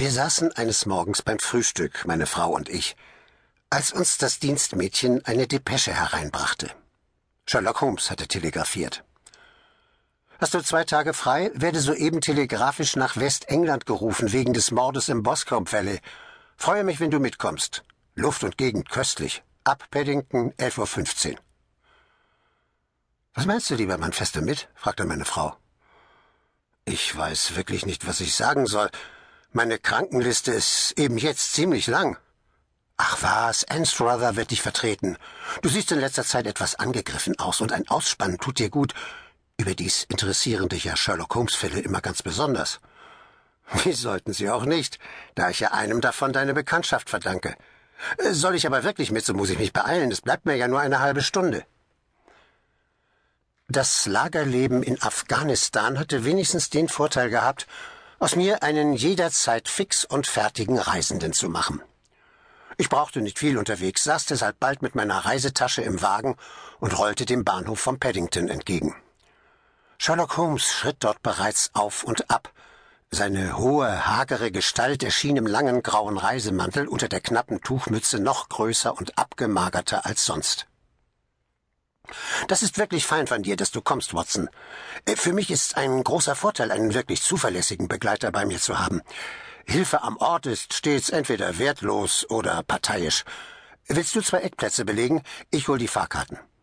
Wir saßen eines Morgens beim Frühstück, meine Frau und ich, als uns das Dienstmädchen eine Depesche hereinbrachte. Sherlock Holmes hatte telegrafiert. Hast du zwei Tage frei? Werde soeben telegrafisch nach Westengland gerufen wegen des Mordes im Boscombe Valley. Freue mich, wenn du mitkommst. Luft und Gegend köstlich. Ab Paddington, 11.15 Uhr. Was meinst du, lieber Mann, fährst du mit? fragte meine Frau. Ich weiß wirklich nicht, was ich sagen soll. Meine Krankenliste ist eben jetzt ziemlich lang. Ach was, Anstruther wird dich vertreten. Du siehst in letzter Zeit etwas angegriffen aus und ein Ausspannen tut dir gut. Überdies interessieren dich ja Sherlock Holmes Fälle immer ganz besonders. Wie sollten sie auch nicht, da ich ja einem davon deine Bekanntschaft verdanke. Soll ich aber wirklich mit, so muss ich mich beeilen. Es bleibt mir ja nur eine halbe Stunde. Das Lagerleben in Afghanistan hatte wenigstens den Vorteil gehabt, aus mir einen jederzeit fix und fertigen Reisenden zu machen. Ich brauchte nicht viel unterwegs, saß deshalb bald mit meiner Reisetasche im Wagen und rollte dem Bahnhof von Paddington entgegen. Sherlock Holmes schritt dort bereits auf und ab, seine hohe, hagere Gestalt erschien im langen grauen Reisemantel unter der knappen Tuchmütze noch größer und abgemagerter als sonst. Das ist wirklich fein von dir, dass du kommst, Watson. Äh, für mich ist ein großer Vorteil, einen wirklich zuverlässigen Begleiter bei mir zu haben. Hilfe am Ort ist stets entweder wertlos oder parteiisch. Willst du zwei Eckplätze belegen? Ich hol die Fahrkarten.